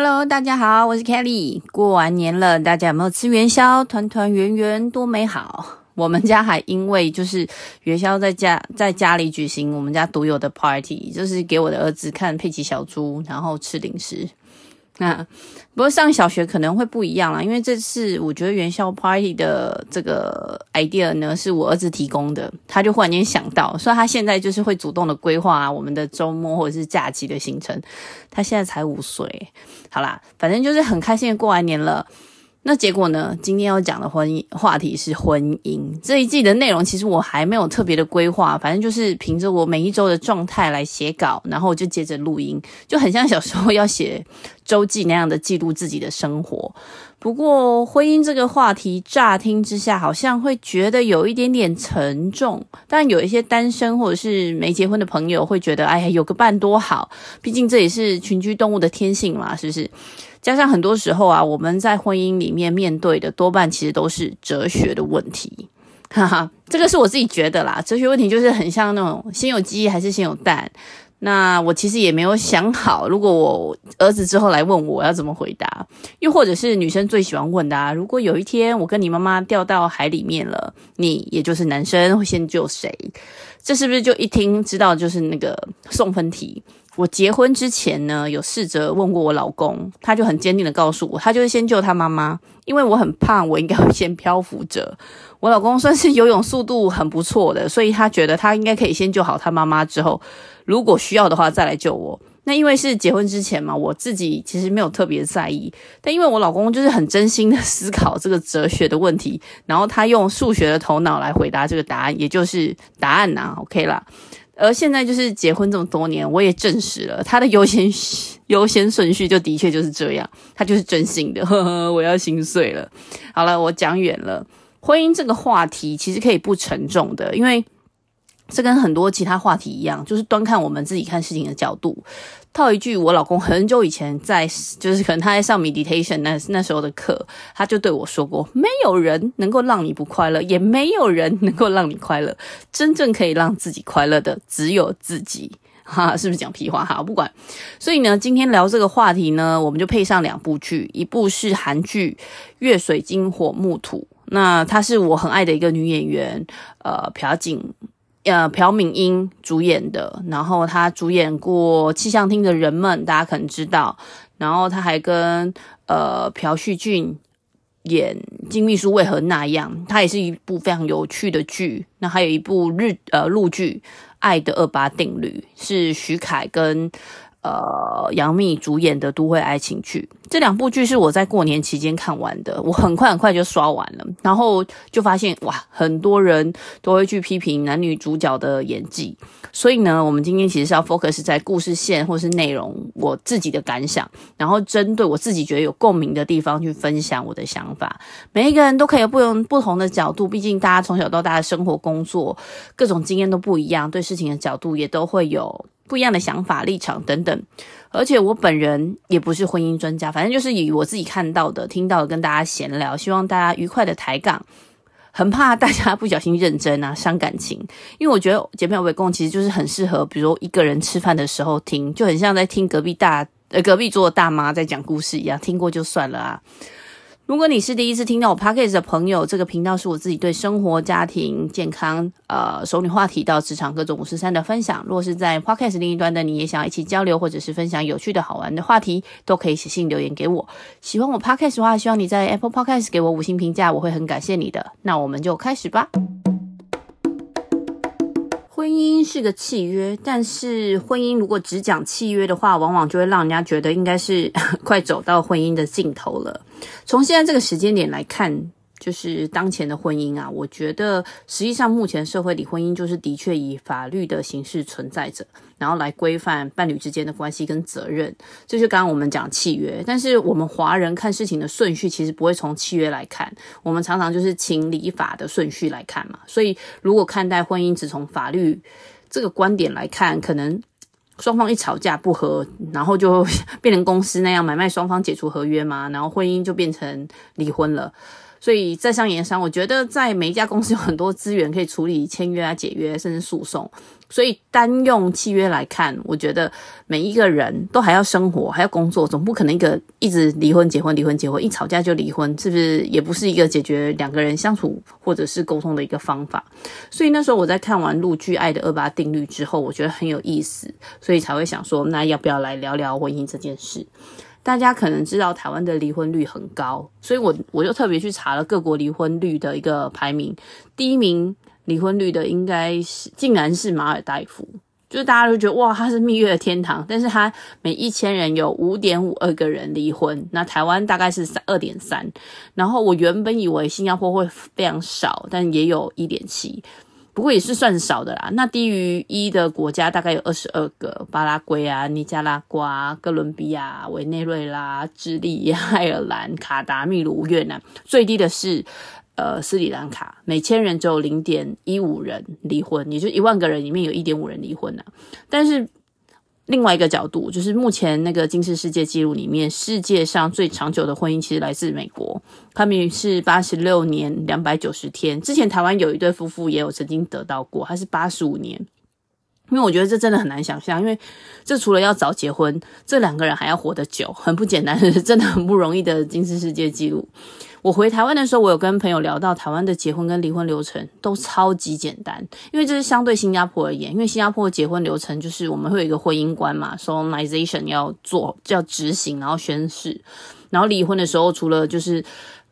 Hello，大家好，我是 Kelly。过完年了，大家有没有吃元宵？团团圆圆多美好。我们家还因为就是元宵在家 在家里举行我们家独有的 party，就是给我的儿子看佩奇小猪，然后吃零食。那不过上小学可能会不一样啦，因为这次我觉得元宵 party 的这个 idea 呢是我儿子提供的，他就忽然间想到，所以他现在就是会主动的规划啊我们的周末或者是假期的行程。他现在才五岁，好啦，反正就是很开心的过完年了。那结果呢？今天要讲的婚姻话题是婚姻。这一季的内容其实我还没有特别的规划，反正就是凭着我每一周的状态来写稿，然后就接着录音，就很像小时候要写周记那样的记录自己的生活。不过婚姻这个话题，乍听之下好像会觉得有一点点沉重，但有一些单身或者是没结婚的朋友会觉得，哎呀，有个伴多好，毕竟这也是群居动物的天性嘛，是不是？加上很多时候啊，我们在婚姻里面面对的多半其实都是哲学的问题，哈哈，这个是我自己觉得啦。哲学问题就是很像那种先有鸡还是先有蛋。那我其实也没有想好，如果我儿子之后来问我，要怎么回答，又或者是女生最喜欢问的啊，如果有一天我跟你妈妈掉到海里面了，你也就是男生会先救谁？这是不是就一听知道就是那个送分题？我结婚之前呢，有试着问过我老公，他就很坚定的告诉我，他就是先救他妈妈，因为我很胖，我应该会先漂浮着。我老公算是游泳速度很不错的，所以他觉得他应该可以先救好他妈妈，之后如果需要的话再来救我。那因为是结婚之前嘛，我自己其实没有特别在意，但因为我老公就是很真心的思考这个哲学的问题，然后他用数学的头脑来回答这个答案，也就是答案呐，OK 啦。而现在就是结婚这么多年，我也证实了他的优先优先顺序就的确就是这样，他就是真心的。呵呵，我要心碎了。好了，我讲远了。婚姻这个话题其实可以不沉重的，因为这跟很多其他话题一样，就是端看我们自己看事情的角度。套一句，我老公很久以前在，就是可能他在上 meditation 那那时候的课，他就对我说过：没有人能够让你不快乐，也没有人能够让你快乐。真正可以让自己快乐的，只有自己。哈，是不是讲屁话？哈，不管。所以呢，今天聊这个话题呢，我们就配上两部剧，一部是韩剧《月水金火木土》，那她是我很爱的一个女演员，呃，朴槿。呃，朴敏英主演的，然后她主演过《气象厅的人们》，大家可能知道。然后她还跟呃朴叙俊演《金秘书为何那样》，它也是一部非常有趣的剧。那还有一部日呃陆剧《爱的二八定律》，是徐凯跟。呃，杨幂主演的都会爱情剧，这两部剧是我在过年期间看完的，我很快很快就刷完了，然后就发现哇，很多人都会去批评男女主角的演技，所以呢，我们今天其实是要 focus 在故事线或是内容，我自己的感想，然后针对我自己觉得有共鸣的地方去分享我的想法。每一个人都可以有不同不同的角度，毕竟大家从小到大的生活、工作各种经验都不一样，对事情的角度也都会有。不一样的想法、立场等等，而且我本人也不是婚姻专家，反正就是以我自己看到的、听到的跟大家闲聊，希望大家愉快的抬杠，很怕大家不小心认真啊，伤感情。因为我觉得姐妹围攻其实就是很适合，比如一个人吃饭的时候听，就很像在听隔壁大呃隔壁桌的大妈在讲故事一样，听过就算了啊。如果你是第一次听到我 Podcast 的朋友，这个频道是我自己对生活、家庭、健康、呃，熟女话题到职场各种五十三的分享。若是在 Podcast 另一端的，你也想要一起交流，或者是分享有趣的好玩的话题，都可以写信留言给我。喜欢我 Podcast 的话，希望你在 Apple Podcast 给我五星评价，我会很感谢你的。那我们就开始吧。婚姻是个契约，但是婚姻如果只讲契约的话，往往就会让人家觉得应该是 快走到婚姻的尽头了。从现在这个时间点来看。就是当前的婚姻啊，我觉得实际上目前社会里婚姻就是的确以法律的形式存在着，然后来规范伴侣之间的关系跟责任。这就刚刚我们讲契约，但是我们华人看事情的顺序其实不会从契约来看，我们常常就是情理法的顺序来看嘛。所以如果看待婚姻只从法律这个观点来看，可能双方一吵架不和，然后就 变成公司那样买卖双方解除合约嘛，然后婚姻就变成离婚了。所以在商言商，我觉得在每一家公司有很多资源可以处理签约啊、解约，甚至诉讼。所以单用契约来看，我觉得每一个人都还要生活，还要工作，总不可能一个一直离婚、结婚、离婚、结婚，一吵架就离婚，是不是？也不是一个解决两个人相处或者是沟通的一个方法。所以那时候我在看完陆剧《爱的二八定律》之后，我觉得很有意思，所以才会想说，那要不要来聊聊婚姻这件事？大家可能知道台湾的离婚率很高，所以我我就特别去查了各国离婚率的一个排名，第一名。离婚率的应该是，竟然是马尔代夫，就是大家都觉得哇，它是蜜月的天堂，但是它每一千人有五点五二个人离婚，那台湾大概是三二点三，然后我原本以为新加坡会非常少，但也有一点七，不过也是算少的啦。那低于一的国家大概有二十二个，巴拉圭啊、尼加拉瓜、哥伦比亚、委内瑞拉、智利、爱尔兰、卡达、秘鲁、越南，最低的是。呃，斯里兰卡每千人只有零点一五人离婚，也就一万个人里面有一点五人离婚呢、但是另外一个角度，就是目前那个金氏世界纪录里面，世界上最长久的婚姻其实来自美国，他们是八十六年两百九十天。之前台湾有一对夫妇也有曾经得到过，他是八十五年。因为我觉得这真的很难想象，因为这除了要早结婚，这两个人还要活得久，很不简单，真的很不容易的金氏世界纪录。我回台湾的时候，我有跟朋友聊到台湾的结婚跟离婚流程都超级简单，因为这是相对新加坡而言，因为新加坡的结婚流程就是我们会有一个婚姻官嘛，solemnization 要做，要执行，然后宣誓，然后离婚的时候除了就是。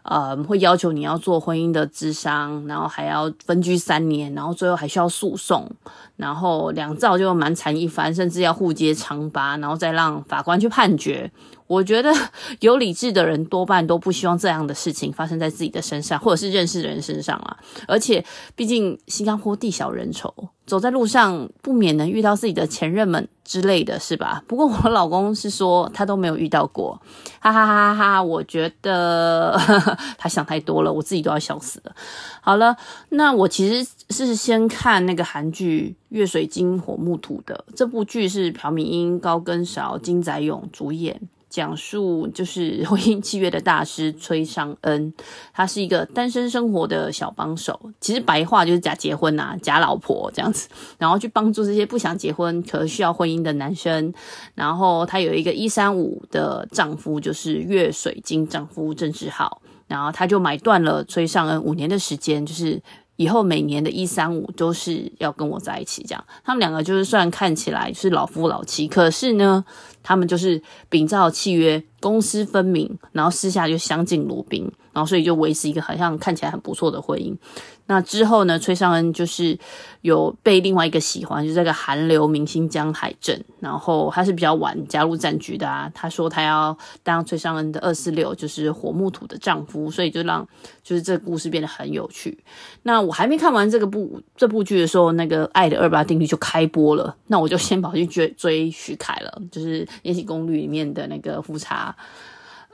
呃，会要求你要做婚姻的咨商，然后还要分居三年，然后最后还需要诉讼，然后两造就蛮惨一番，甚至要互揭疮疤，然后再让法官去判决。我觉得 有理智的人多半都不希望这样的事情发生在自己的身上，或者是认识的人身上啊。而且，毕竟新加坡地小人稠。走在路上不免能遇到自己的前任们之类的是吧？不过我老公是说他都没有遇到过，哈哈哈哈！我觉得呵 呵他想太多了，我自己都要笑死了。好了，那我其实是先看那个韩剧《月水金火木土》的，这部剧是朴敏英、高根勺、金宰勇主演。讲述就是婚姻契约的大师崔尚恩，他是一个单身生活的小帮手，其实白话就是假结婚呐，假老婆这样子，然后去帮助这些不想结婚可需要婚姻的男生。然后他有一个一三五的丈夫，就是月水晶丈夫郑志浩，然后他就买断了崔尚恩五年的时间，就是。以后每年的一三五都是要跟我在一起，这样。他们两个就是虽然看起来是老夫老妻，可是呢，他们就是秉照契约，公私分明，然后私下就相敬如宾，然后所以就维持一个好像看起来很不错的婚姻。那之后呢，崔尚恩就是有被另外一个喜欢，就是这个韩流明星江海正，然后他是比较晚加入战局的啊。他说他要当崔尚恩的二四六，就是火木土的丈夫，所以就让就是这故事变得很有趣。那我还没看完这个部这部剧的时候，那个《爱的二八定律》就开播了，那我就先跑去追追许凯了，就是《延禧攻略》里面的那个富察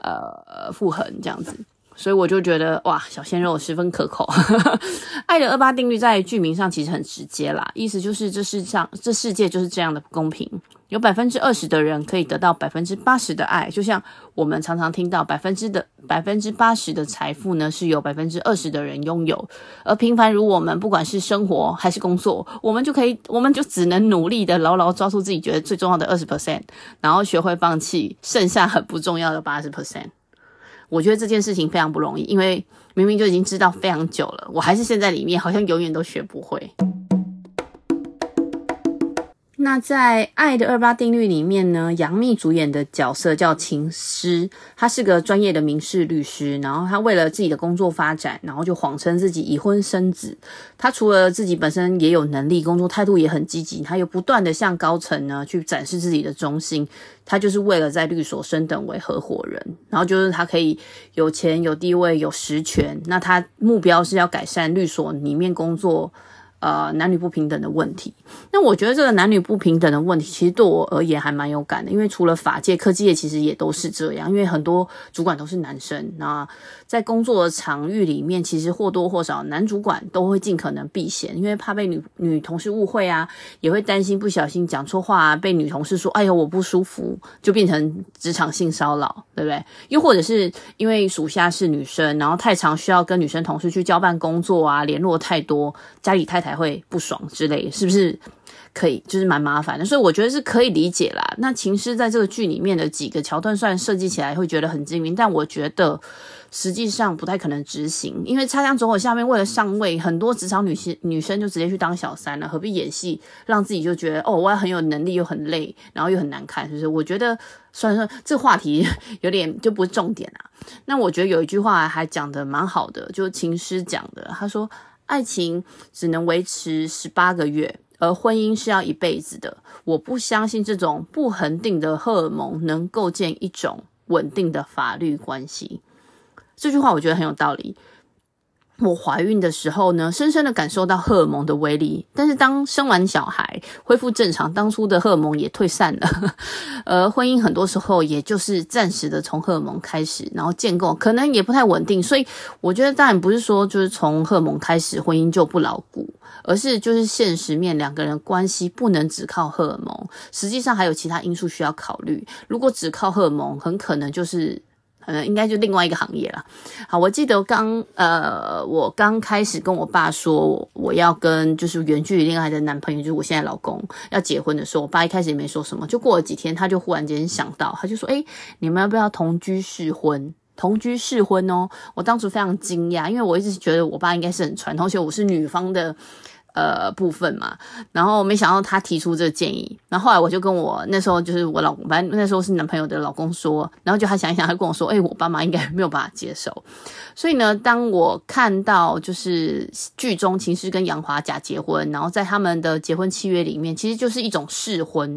呃傅恒这样子。所以我就觉得哇，小鲜肉十分可口。爱的二八定律在剧名上其实很直接啦，意思就是这世上这世界就是这样的不公平，有百分之二十的人可以得到百分之八十的爱，就像我们常常听到百分之的百分之八十的财富呢是由百分之二十的人拥有，而平凡如我们，不管是生活还是工作，我们就可以，我们就只能努力的牢牢抓住自己觉得最重要的二十 percent，然后学会放弃剩下很不重要的八十 percent。我觉得这件事情非常不容易，因为明明就已经知道非常久了，我还是陷在里面，好像永远都学不会。那在《爱的二八定律》里面呢，杨幂主演的角色叫秦诗，她是个专业的民事律师，然后她为了自己的工作发展，然后就谎称自己已婚生子。她除了自己本身也有能力，工作态度也很积极，她又不断的向高层呢去展示自己的忠心。她就是为了在律所升等为合伙人，然后就是她可以有钱、有地位、有实权。那她目标是要改善律所里面工作。呃男女不平等的问题。那我觉得这个男女不平等的问题，其实对我而言还蛮有感的，因为除了法界、科技业，其实也都是这样。因为很多主管都是男生，那在工作的场域里面，其实或多或少男主管都会尽可能避嫌，因为怕被女女同事误会啊，也会担心不小心讲错话啊，被女同事说“哎呦我不舒服”，就变成职场性骚扰，对不对？又或者是因为属下是女生，然后太常需要跟女生同事去交办工作啊，联络太多，家里太太会不爽之类，是不是？可以，就是蛮麻烦的，所以我觉得是可以理解啦。那情诗在这个剧里面的几个桥段，虽然设计起来会觉得很精明，但我觉得实际上不太可能执行，因为插枪走火下面为了上位，很多职场女性女生就直接去当小三了，何必演戏让自己就觉得哦，我很有能力又很累，然后又很难看，是不是？我觉得虽然说，这话题有点就不是重点啊。那我觉得有一句话还讲得蛮好的，就情诗讲的，他说：“爱情只能维持十八个月。”而婚姻是要一辈子的，我不相信这种不恒定的荷尔蒙能构建一种稳定的法律关系。这句话我觉得很有道理。我怀孕的时候呢，深深的感受到荷尔蒙的威力，但是当生完小孩恢复正常，当初的荷尔蒙也退散了。而婚姻很多时候也就是暂时的从荷尔蒙开始，然后建构，可能也不太稳定。所以我觉得当然不是说就是从荷尔蒙开始婚姻就不牢固。而是就是现实面，两个人关系不能只靠荷尔蒙，实际上还有其他因素需要考虑。如果只靠荷尔蒙，很可能就是，呃，应该就另外一个行业了。好，我记得刚呃，我刚开始跟我爸说我要跟就是远距离恋爱的男朋友，就是我现在老公要结婚的时候，我爸一开始也没说什么，就过了几天，他就忽然间想到，他就说：“诶，你们要不要同居试婚？”同居试婚哦，我当时非常惊讶，因为我一直觉得我爸应该是很传统，而且我是女方的。呃，部分嘛，然后没想到他提出这个建议，然后后来我就跟我那时候就是我老公，反正那时候是男朋友的老公说，然后就他想一想，他跟我说，哎，我爸妈应该没有办法接受。所以呢，当我看到就是剧中情诗跟杨华假结婚，然后在他们的结婚契约里面，其实就是一种试婚，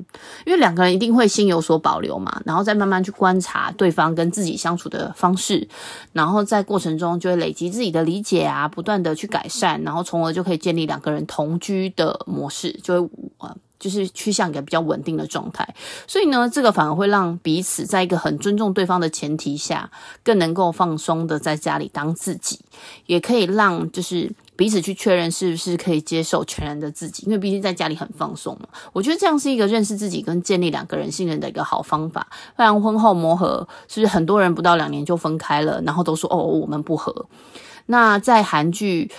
因为两个人一定会先有所保留嘛，然后再慢慢去观察对方跟自己相处的方式，然后在过程中就会累积自己的理解啊，不断的去改善，然后从而就可以建立两个人。同居的模式就会呃，就是趋向一个比较稳定的状态，所以呢，这个反而会让彼此在一个很尊重对方的前提下，更能够放松的在家里当自己，也可以让就是彼此去确认是不是可以接受全然的自己，因为毕竟在家里很放松嘛。我觉得这样是一个认识自己跟建立两个人信任的一个好方法。不然婚后磨合，是不是很多人不到两年就分开了，然后都说哦，我们不合。那在韩剧。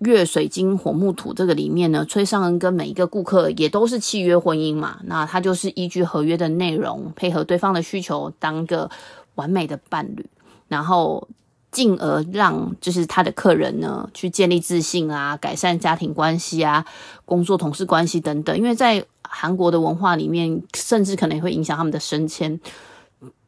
月水金火木土这个里面呢，崔尚恩跟每一个顾客也都是契约婚姻嘛，那他就是依据合约的内容，配合对方的需求，当个完美的伴侣，然后进而让就是他的客人呢去建立自信啊，改善家庭关系啊，工作同事关系等等。因为在韩国的文化里面，甚至可能会影响他们的升迁。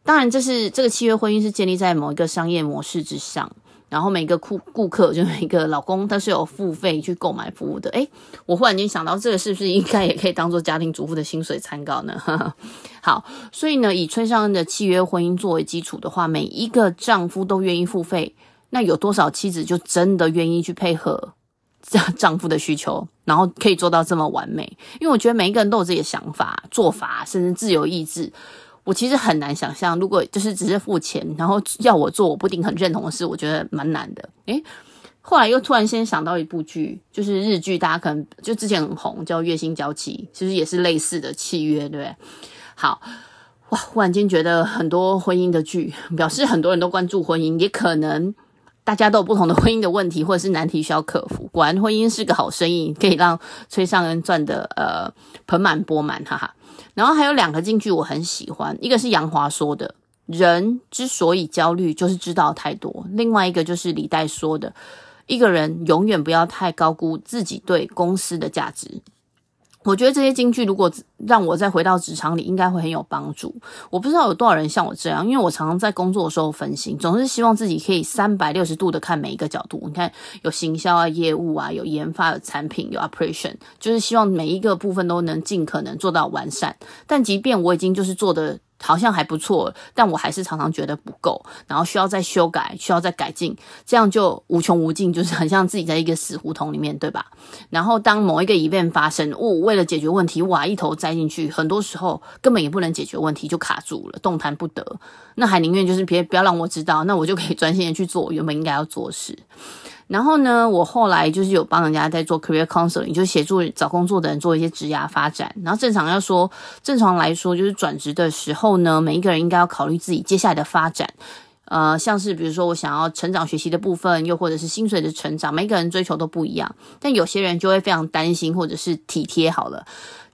当然，这是这个契约婚姻是建立在某一个商业模式之上。然后每个顾顾客就每个老公，他是有付费去购买服务的。诶，我忽然间想到，这个是不是应该也可以当做家庭主妇的薪水参考呢？好，所以呢，以崔尚恩的契约婚姻作为基础的话，每一个丈夫都愿意付费，那有多少妻子就真的愿意去配合 丈丈夫的需求，然后可以做到这么完美？因为我觉得每一个人都有自己的想法、做法，甚至自由意志。我其实很难想象，如果就是只是付钱，然后要我做我不一定很认同的事，我觉得蛮难的。诶，后来又突然先想到一部剧，就是日剧，大家可能就之前很红，叫《月薪娇妻》，其实也是类似的契约，对不对？好，哇，忽然间觉得很多婚姻的剧，表示很多人都关注婚姻，也可能大家都有不同的婚姻的问题或者是难题需要克服。果然，婚姻是个好生意，可以让崔尚恩赚得呃盆满钵满，哈哈。然后还有两个金句我很喜欢，一个是杨华说的“人之所以焦虑，就是知道太多”，另外一个就是李代说的“一个人永远不要太高估自己对公司的价值”。我觉得这些金句如果让我再回到职场里，应该会很有帮助。我不知道有多少人像我这样，因为我常常在工作的时候分心，总是希望自己可以三百六十度的看每一个角度。你看，有行销啊、业务啊、有研发有产品、有 operation，就是希望每一个部分都能尽可能做到完善。但即便我已经就是做的好像还不错，但我还是常常觉得不够，然后需要再修改，需要再改进，这样就无穷无尽，就是很像自己在一个死胡同里面，对吧？然后当某一个 event 发生，我、哦、为了解决问题，哇，一头栽进去，很多时候根本也不能解决问题，就卡住了，动弹不得。那还宁愿就是别不要让我知道，那我就可以专心的去做原本应该要做事。然后呢，我后来就是有帮人家在做 career counseling，就协助找工作的人做一些职涯发展。然后正常要说，正常来说，就是转职的时候呢，每一个人应该要考虑自己接下来的发展。呃，像是比如说我想要成长学习的部分，又或者是薪水的成长，每个人追求都不一样。但有些人就会非常担心，或者是体贴好了。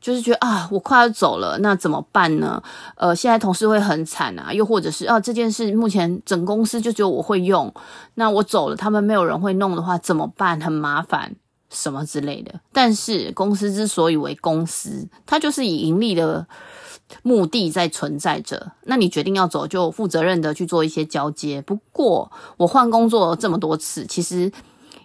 就是觉得啊，我快要走了，那怎么办呢？呃，现在同事会很惨啊，又或者是啊，这件事目前整公司就只有我会用，那我走了，他们没有人会弄的话怎么办？很麻烦，什么之类的。但是公司之所以为公司，它就是以盈利的目的在存在着。那你决定要走，就负责任的去做一些交接。不过我换工作这么多次，其实。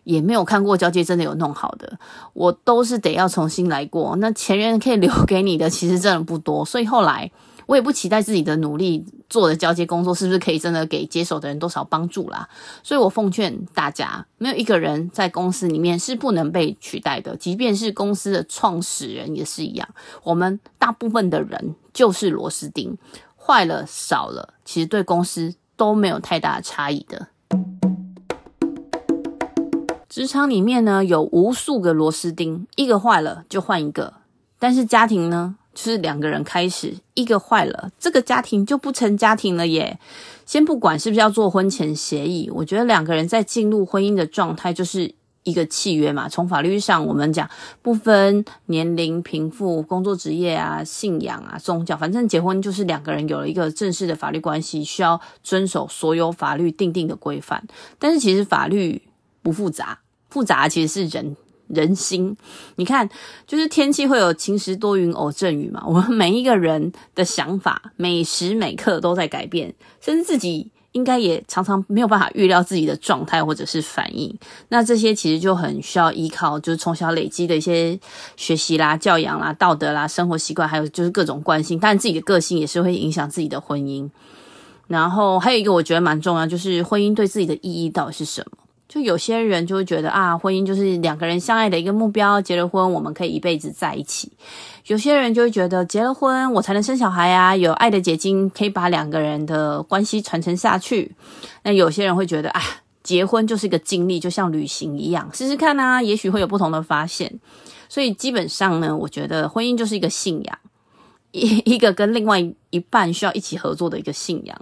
也没有看过交接真的有弄好的，我都是得要重新来过。那前人可以留给你的，其实真的不多，所以后来我也不期待自己的努力做的交接工作是不是可以真的给接手的人多少帮助啦。所以我奉劝大家，没有一个人在公司里面是不能被取代的，即便是公司的创始人也是一样。我们大部分的人就是螺丝钉，坏了少了，其实对公司都没有太大的差异的。职场里面呢，有无数个螺丝钉，一个坏了就换一个。但是家庭呢，就是两个人开始，一个坏了，这个家庭就不成家庭了耶。先不管是不是要做婚前协议，我觉得两个人在进入婚姻的状态就是一个契约嘛。从法律上，我们讲不分年龄、贫富、工作职业啊、信仰啊、宗教，反正结婚就是两个人有了一个正式的法律关系，需要遵守所有法律定定的规范。但是其实法律。不复杂，复杂其实是人人心。你看，就是天气会有晴时多云偶阵雨嘛。我们每一个人的想法，每时每刻都在改变，甚至自己应该也常常没有办法预料自己的状态或者是反应。那这些其实就很需要依靠，就是从小累积的一些学习啦、教养啦、道德啦、生活习惯，还有就是各种惯性。但，自己的个性也是会影响自己的婚姻。然后还有一个我觉得蛮重要，就是婚姻对自己的意义到底是什么？就有些人就会觉得啊，婚姻就是两个人相爱的一个目标，结了婚我们可以一辈子在一起。有些人就会觉得结了婚我才能生小孩啊，有爱的结晶可以把两个人的关系传承下去。那有些人会觉得啊，结婚就是一个经历，就像旅行一样，试试看啊，也许会有不同的发现。所以基本上呢，我觉得婚姻就是一个信仰，一一个跟另外一半需要一起合作的一个信仰。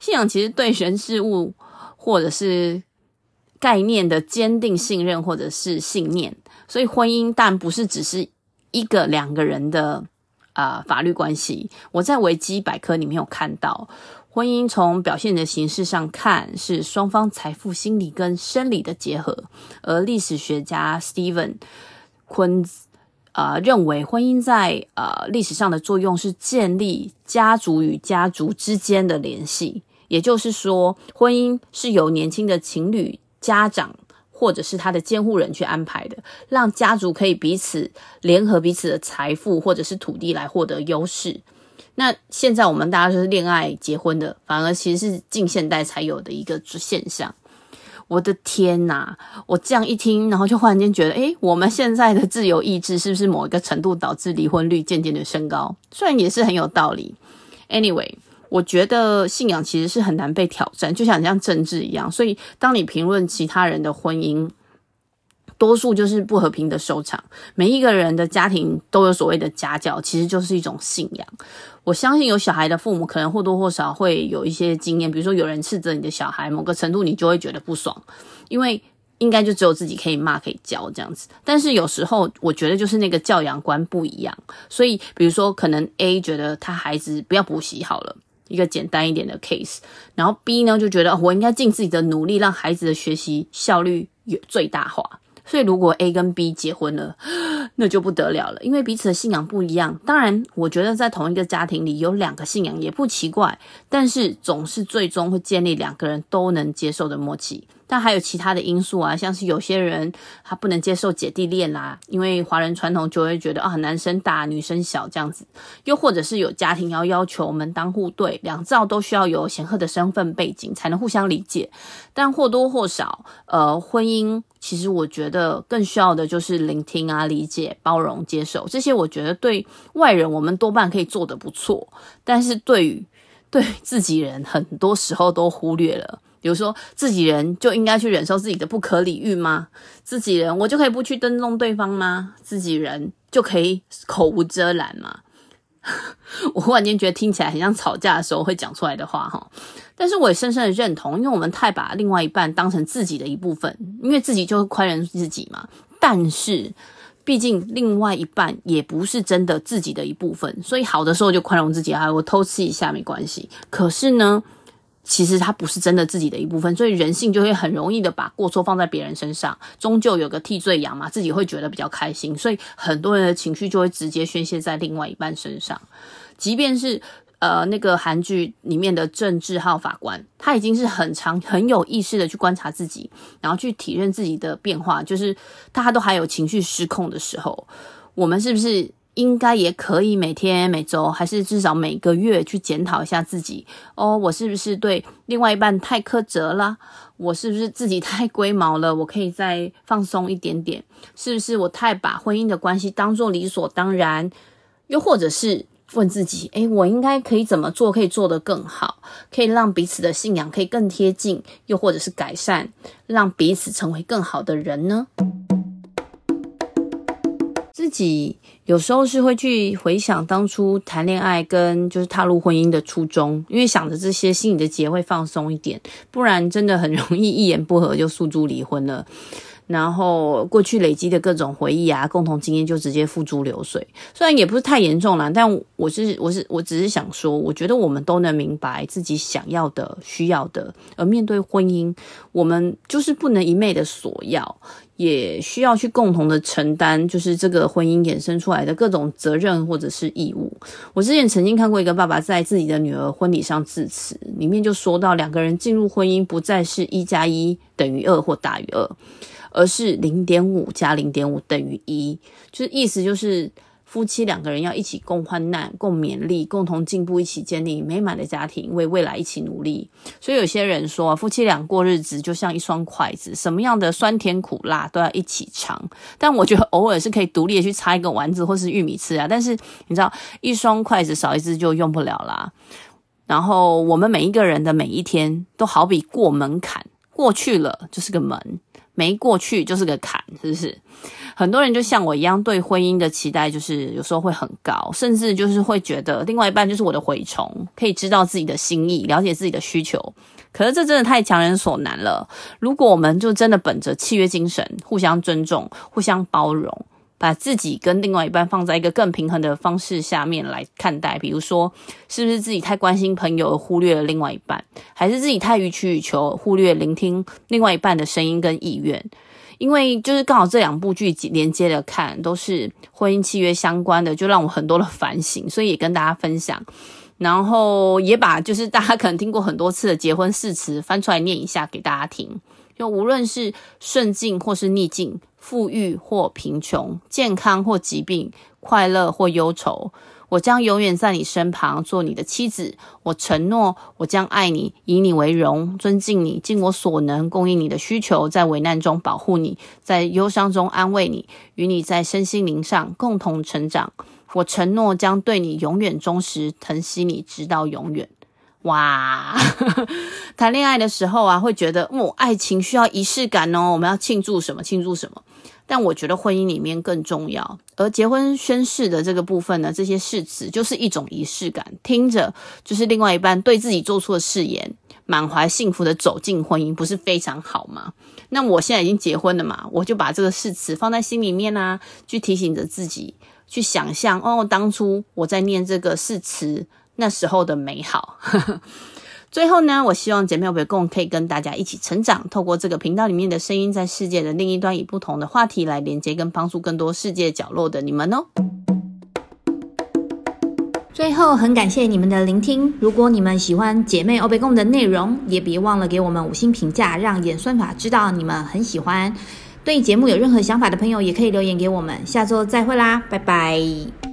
信仰其实对人事物或者是。概念的坚定信任或者是信念，所以婚姻但不是只是一个两个人的啊、呃、法律关系。我在维基百科里面有看到，婚姻从表现的形式上看是双方财富、心理跟生理的结合，而历史学家 Steven 昆啊、呃、认为婚姻在呃历史上的作用是建立家族与家族之间的联系，也就是说，婚姻是由年轻的情侣。家长或者是他的监护人去安排的，让家族可以彼此联合彼此的财富或者是土地来获得优势。那现在我们大家就是恋爱结婚的，反而其实是近现代才有的一个现象。我的天哪！我这样一听，然后就忽然间觉得，诶，我们现在的自由意志是不是某一个程度导致离婚率渐渐的升高？虽然也是很有道理。Anyway。我觉得信仰其实是很难被挑战，就像像政治一样。所以，当你评论其他人的婚姻，多数就是不和平的收场。每一个人的家庭都有所谓的家教，其实就是一种信仰。我相信有小孩的父母可能或多或少会有一些经验，比如说有人斥责你的小孩，某个程度你就会觉得不爽，因为应该就只有自己可以骂可以教这样子。但是有时候我觉得就是那个教养观不一样，所以比如说可能 A 觉得他孩子不要补习好了。一个简单一点的 case，然后 B 呢就觉得我应该尽自己的努力，让孩子的学习效率最大化。所以如果 A 跟 B 结婚了，那就不得了了，因为彼此的信仰不一样。当然，我觉得在同一个家庭里有两个信仰也不奇怪，但是总是最终会建立两个人都能接受的默契。但还有其他的因素啊，像是有些人他不能接受姐弟恋啦，因为华人传统就会觉得啊，男生大女生小这样子，又或者是有家庭要要求门当户对，两造都需要有显赫的身份背景才能互相理解，但或多或少，呃，婚姻其实我觉得更需要的就是聆听啊、理解、包容、接受。这些，我觉得对外人我们多半可以做得不错，但是对于对自己人，很多时候都忽略了。比如说，自己人就应该去忍受自己的不可理喻吗？自己人我就可以不去尊重对方吗？自己人就可以口无遮拦吗？我忽然间觉得听起来很像吵架的时候会讲出来的话哈。但是我也深深的认同，因为我们太把另外一半当成自己的一部分，因为自己就是宽容自己嘛。但是。毕竟，另外一半也不是真的自己的一部分，所以好的时候就宽容自己啊，我偷吃一下没关系。可是呢，其实他不是真的自己的一部分，所以人性就会很容易的把过错放在别人身上，终究有个替罪羊嘛，自己会觉得比较开心，所以很多人的情绪就会直接宣泄在另外一半身上，即便是。呃，那个韩剧里面的郑智浩法官，他已经是很长很有意识的去观察自己，然后去体认自己的变化，就是大家都还有情绪失控的时候，我们是不是应该也可以每天、每周，还是至少每个月去检讨一下自己？哦，我是不是对另外一半太苛责了？我是不是自己太龟毛了？我可以再放松一点点？是不是我太把婚姻的关系当作理所当然？又或者是？问自己，诶，我应该可以怎么做，可以做得更好，可以让彼此的信仰可以更贴近，又或者是改善，让彼此成为更好的人呢？自己有时候是会去回想当初谈恋爱跟就是踏入婚姻的初衷，因为想着这些，心里的结会放松一点，不然真的很容易一言不合就诉诸离婚了。然后过去累积的各种回忆啊，共同经验就直接付诸流水。虽然也不是太严重啦，但我是我是我只是想说，我觉得我们都能明白自己想要的、需要的。而面对婚姻，我们就是不能一昧的索要，也需要去共同的承担，就是这个婚姻衍生出来的各种责任或者是义务。我之前曾经看过一个爸爸在自己的女儿婚礼上致辞，里面就说到，两个人进入婚姻不再是一加一等于二或大于二。而是零点五加零点五等于一，就是意思就是夫妻两个人要一起共患难、共勉励、共同进步，一起建立美满的家庭，为未来一起努力。所以有些人说，夫妻俩过日子就像一双筷子，什么样的酸甜苦辣都要一起尝。但我觉得偶尔是可以独立的去插一个丸子或是玉米吃啊。但是你知道，一双筷子少一只就用不了啦。然后我们每一个人的每一天都好比过门槛，过去了就是个门。没过去就是个坎，是不是？很多人就像我一样，对婚姻的期待就是有时候会很高，甚至就是会觉得另外一半就是我的蛔虫，可以知道自己的心意，了解自己的需求。可是这真的太强人所难了。如果我们就真的本着契约精神，互相尊重，互相包容。把自己跟另外一半放在一个更平衡的方式下面来看待，比如说，是不是自己太关心朋友而忽略了另外一半，还是自己太予取予求，忽略聆听另外一半的声音跟意愿？因为就是刚好这两部剧连接的看，都是婚姻契约相关的，就让我很多的反省，所以也跟大家分享，然后也把就是大家可能听过很多次的结婚誓词翻出来念一下给大家听。就无论是顺境或是逆境，富裕或贫穷，健康或疾病，快乐或忧愁，我将永远在你身旁，做你的妻子。我承诺，我将爱你，以你为荣，尊敬你，尽我所能供应你的需求，在危难中保护你，在忧伤中安慰你，与你在身心灵上共同成长。我承诺将对你永远忠实，疼惜你直到永远。哇，谈恋爱的时候啊，会觉得哦，爱情需要仪式感哦，我们要庆祝什么？庆祝什么？但我觉得婚姻里面更重要，而结婚宣誓的这个部分呢，这些誓词就是一种仪式感，听着就是另外一半对自己做出的誓言，满怀幸福的走进婚姻，不是非常好吗？那我现在已经结婚了嘛，我就把这个誓词放在心里面啊，去提醒着自己，去想象哦，当初我在念这个誓词。那时候的美好。最后呢，我希望姐妹们共可以跟大家一起成长，透过这个频道里面的声音，在世界的另一端，以不同的话题来连接跟帮助更多世界角落的你们哦。最后，很感谢你们的聆听。如果你们喜欢姐妹欧贝共的内容，也别忘了给我们五星评价，让演算法知道你们很喜欢。对节目有任何想法的朋友，也可以留言给我们。下周再会啦，拜拜。